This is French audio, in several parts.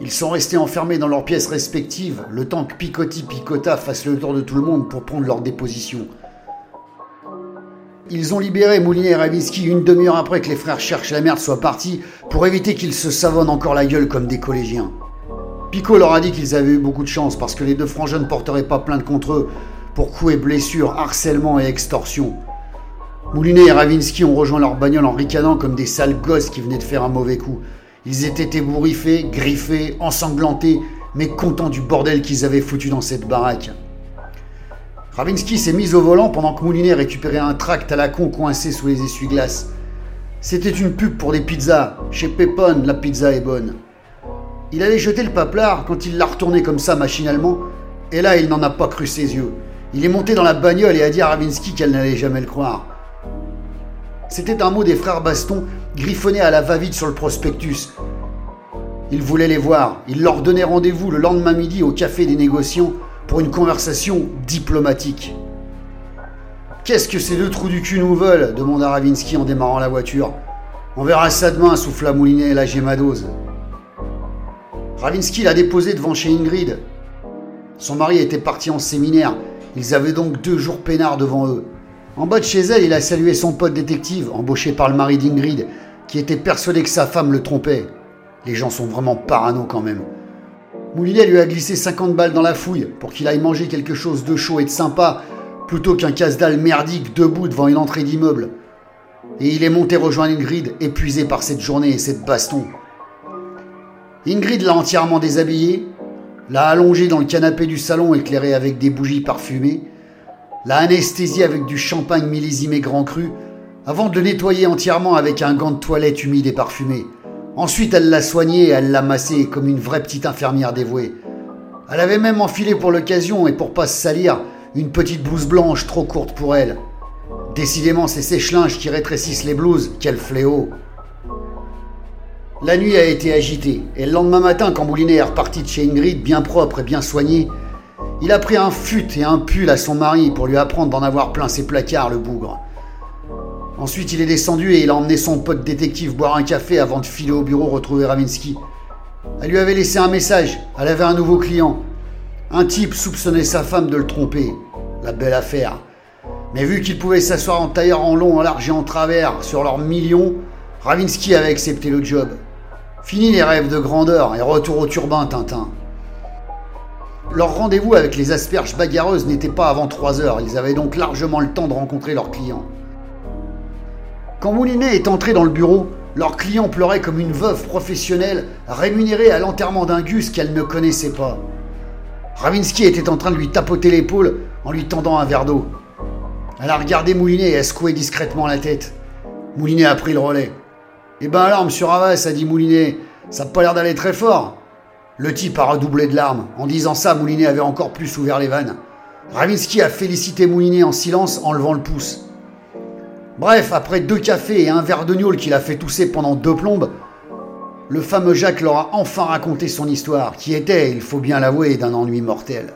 Ils sont restés enfermés dans leurs pièces respectives, le temps que Picotti Picota fasse le tour de tout le monde pour prendre leur déposition. Ils ont libéré Moulinet et Ravinsky une demi-heure après que les frères cherchent la merde soient partis pour éviter qu'ils se savonnent encore la gueule comme des collégiens. Pico leur a dit qu'ils avaient eu beaucoup de chance parce que les deux frangins ne porteraient pas plainte contre eux pour coups et blessures, harcèlement et extorsion. Moulinet et Ravinsky ont rejoint leur bagnole en ricanant comme des sales gosses qui venaient de faire un mauvais coup. Ils étaient ébouriffés, griffés, ensanglantés, mais contents du bordel qu'ils avaient foutu dans cette baraque. Ravinsky s'est mis au volant pendant que Moulinet récupérait un tract à la con coincé sous les essuie-glaces. C'était une pub pour des pizzas. Chez Pépone, la pizza est bonne. Il allait jeter le paplard quand il l'a retourné comme ça machinalement, et là il n'en a pas cru ses yeux. Il est monté dans la bagnole et a dit à Ravinsky qu'elle n'allait jamais le croire. C'était un mot des frères Baston griffonné à la va-vite sur le prospectus. Il voulait les voir. Il leur donnait rendez-vous le lendemain midi au café des négociants pour une conversation diplomatique. Qu'est-ce que ces deux trous du cul nous veulent? demanda Ravinsky en démarrant la voiture. On verra ça demain, souffla Moulinet, là j'ai ma dose. Ravinsky l'a déposé devant chez Ingrid. Son mari était parti en séminaire. Ils avaient donc deux jours peinards devant eux. En bas de chez elle, il a salué son pote détective, embauché par le mari d'Ingrid, qui était persuadé que sa femme le trompait. Les gens sont vraiment parano quand même. Moulinet lui a glissé 50 balles dans la fouille pour qu'il aille manger quelque chose de chaud et de sympa plutôt qu'un casse-dalle merdique debout devant une entrée d'immeuble. Et il est monté rejoindre Ingrid, épuisé par cette journée et cette baston. Ingrid l'a entièrement déshabillé, l'a allongé dans le canapé du salon éclairé avec des bougies parfumées, l'a anesthésié avec du champagne millésimé grand cru, avant de le nettoyer entièrement avec un gant de toilette humide et parfumé. Ensuite, elle l'a soigné et elle l'a massé comme une vraie petite infirmière dévouée. Elle avait même enfilé pour l'occasion et pour pas se salir une petite blouse blanche trop courte pour elle. Décidément, c'est sèche-linges qui rétrécissent les blouses, quel fléau. La nuit a été agitée, et le lendemain matin, quand Moulinet est reparti de chez Ingrid, bien propre et bien soigné, il a pris un fut et un pull à son mari pour lui apprendre d'en avoir plein ses placards, le bougre. Ensuite, il est descendu et il a emmené son pote détective boire un café avant de filer au bureau retrouver Ravinsky. Elle lui avait laissé un message. Elle avait un nouveau client. Un type soupçonnait sa femme de le tromper. La belle affaire. Mais vu qu'il pouvait s'asseoir en tailleur en long, en large et en travers sur leurs millions, Ravinsky avait accepté le job. Fini les rêves de grandeur et retour au turbin, Tintin. Leur rendez-vous avec les asperges bagarreuses n'était pas avant 3 heures. Ils avaient donc largement le temps de rencontrer leurs clients. Quand Moulinet est entré dans le bureau, leur client pleurait comme une veuve professionnelle rémunérée à l'enterrement d'un gus qu'elle ne connaissait pas. Ravinsky était en train de lui tapoter l'épaule en lui tendant un verre d'eau. Elle a regardé Moulinet et a secoué discrètement la tête. Moulinet a pris le relais. Eh ben alors, monsieur Ravas, a dit Moulinet, ça n'a pas l'air d'aller très fort. Le type a redoublé de larmes. En disant ça, Moulinet avait encore plus ouvert les vannes. Ravinsky a félicité Moulinet en silence en levant le pouce. Bref, après deux cafés et un verre de gnôle qu'il a fait tousser pendant deux plombes, le fameux Jacques leur a enfin raconté son histoire, qui était, il faut bien l'avouer, d'un ennui mortel.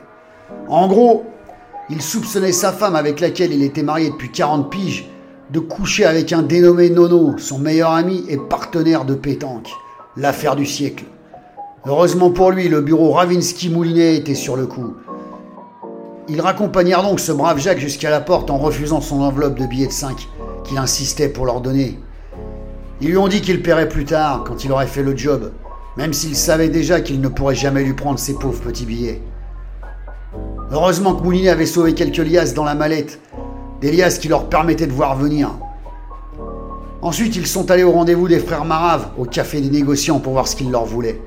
En gros, il soupçonnait sa femme avec laquelle il était marié depuis 40 piges de coucher avec un dénommé Nono, son meilleur ami et partenaire de pétanque. L'affaire du siècle. Heureusement pour lui, le bureau Ravinsky-Moulinet était sur le coup. Ils raccompagnèrent donc ce brave Jacques jusqu'à la porte en refusant son enveloppe de billets de 5 qu'il insistait pour leur donner. Ils lui ont dit qu'il paierait plus tard, quand il aurait fait le job, même s'il savait déjà qu'il ne pourrait jamais lui prendre ses pauvres petits billets. Heureusement que Moulinet avait sauvé quelques liasses dans la mallette, des liasses qui leur permettaient de voir venir. Ensuite, ils sont allés au rendez-vous des frères Marave, au café des négociants, pour voir ce qu'ils leur voulaient.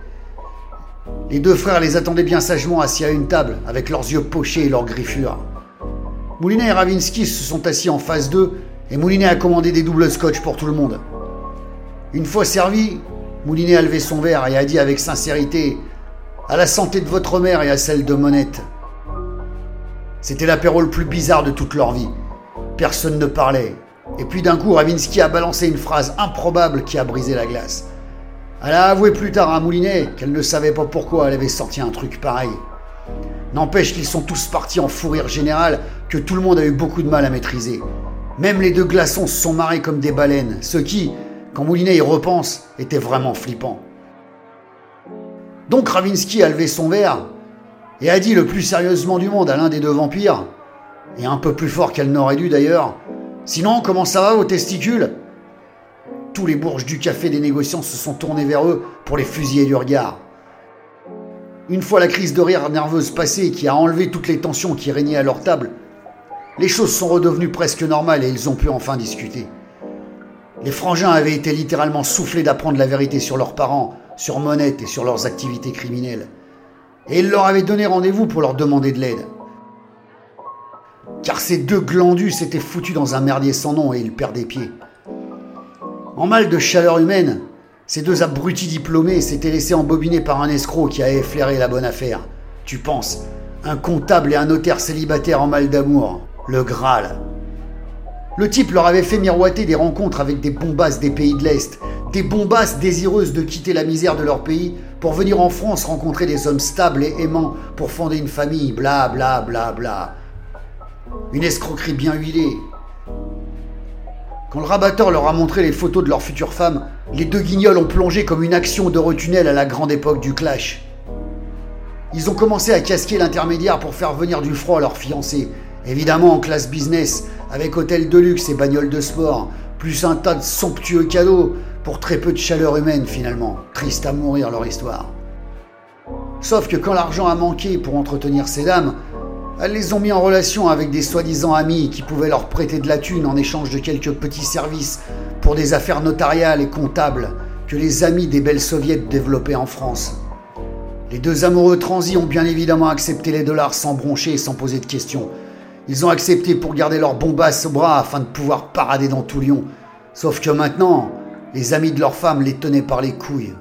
Les deux frères les attendaient bien sagement assis à une table, avec leurs yeux pochés et leurs griffures. Moulinet et Ravinsky se sont assis en face d'eux et Moulinet a commandé des doubles scotch pour tout le monde. Une fois servi, Moulinet a levé son verre et a dit avec sincérité À la santé de votre mère et à celle de Monette. C'était l'apéro le plus bizarre de toute leur vie. Personne ne parlait. Et puis d'un coup, Ravinsky a balancé une phrase improbable qui a brisé la glace. Elle a avoué plus tard à Moulinet qu'elle ne savait pas pourquoi elle avait sorti un truc pareil. N'empêche qu'ils sont tous partis en fou rire général que tout le monde a eu beaucoup de mal à maîtriser. Même les deux glaçons se sont marrés comme des baleines, ce qui, quand Moulinet y repense, était vraiment flippant. Donc Ravinsky a levé son verre et a dit le plus sérieusement du monde à l'un des deux vampires, et un peu plus fort qu'elle n'aurait dû d'ailleurs, Sinon, comment ça va vos testicules? Tous les bourges du café des négociants se sont tournés vers eux pour les fusiller du regard. Une fois la crise de rire nerveuse passée qui a enlevé toutes les tensions qui régnaient à leur table, les choses sont redevenues presque normales et ils ont pu enfin discuter. Les frangins avaient été littéralement soufflés d'apprendre la vérité sur leurs parents, sur Monette et sur leurs activités criminelles. Et ils leur avaient donné rendez-vous pour leur demander de l'aide car ces deux glandus s'étaient foutus dans un merdier sans nom et ils perdaient pied. En mal de chaleur humaine, ces deux abrutis diplômés s'étaient laissés embobiner par un escroc qui avait flairé la bonne affaire. Tu penses, un comptable et un notaire célibataire en mal d'amour, le Graal. Le type leur avait fait miroiter des rencontres avec des bombasses des pays de l'Est, des bombasses désireuses de quitter la misère de leur pays pour venir en France rencontrer des hommes stables et aimants pour fonder une famille, bla bla bla bla. Une escroquerie bien huilée. Quand le rabatteur leur a montré les photos de leur future femme, les deux guignols ont plongé comme une action de retunnel à la grande époque du clash. Ils ont commencé à casquer l'intermédiaire pour faire venir du froid à leur fiancée, évidemment en classe business, avec hôtel de luxe et bagnole de sport, plus un tas de somptueux cadeaux pour très peu de chaleur humaine finalement. Triste à mourir leur histoire. Sauf que quand l'argent a manqué pour entretenir ces dames, elles les ont mis en relation avec des soi-disant amis qui pouvaient leur prêter de la thune en échange de quelques petits services pour des affaires notariales et comptables que les amis des belles soviets développaient en France. Les deux amoureux transis ont bien évidemment accepté les dollars sans broncher et sans poser de questions. Ils ont accepté pour garder leur bombasse au bras afin de pouvoir parader dans tout Lyon. Sauf que maintenant, les amis de leur femme les tenaient par les couilles.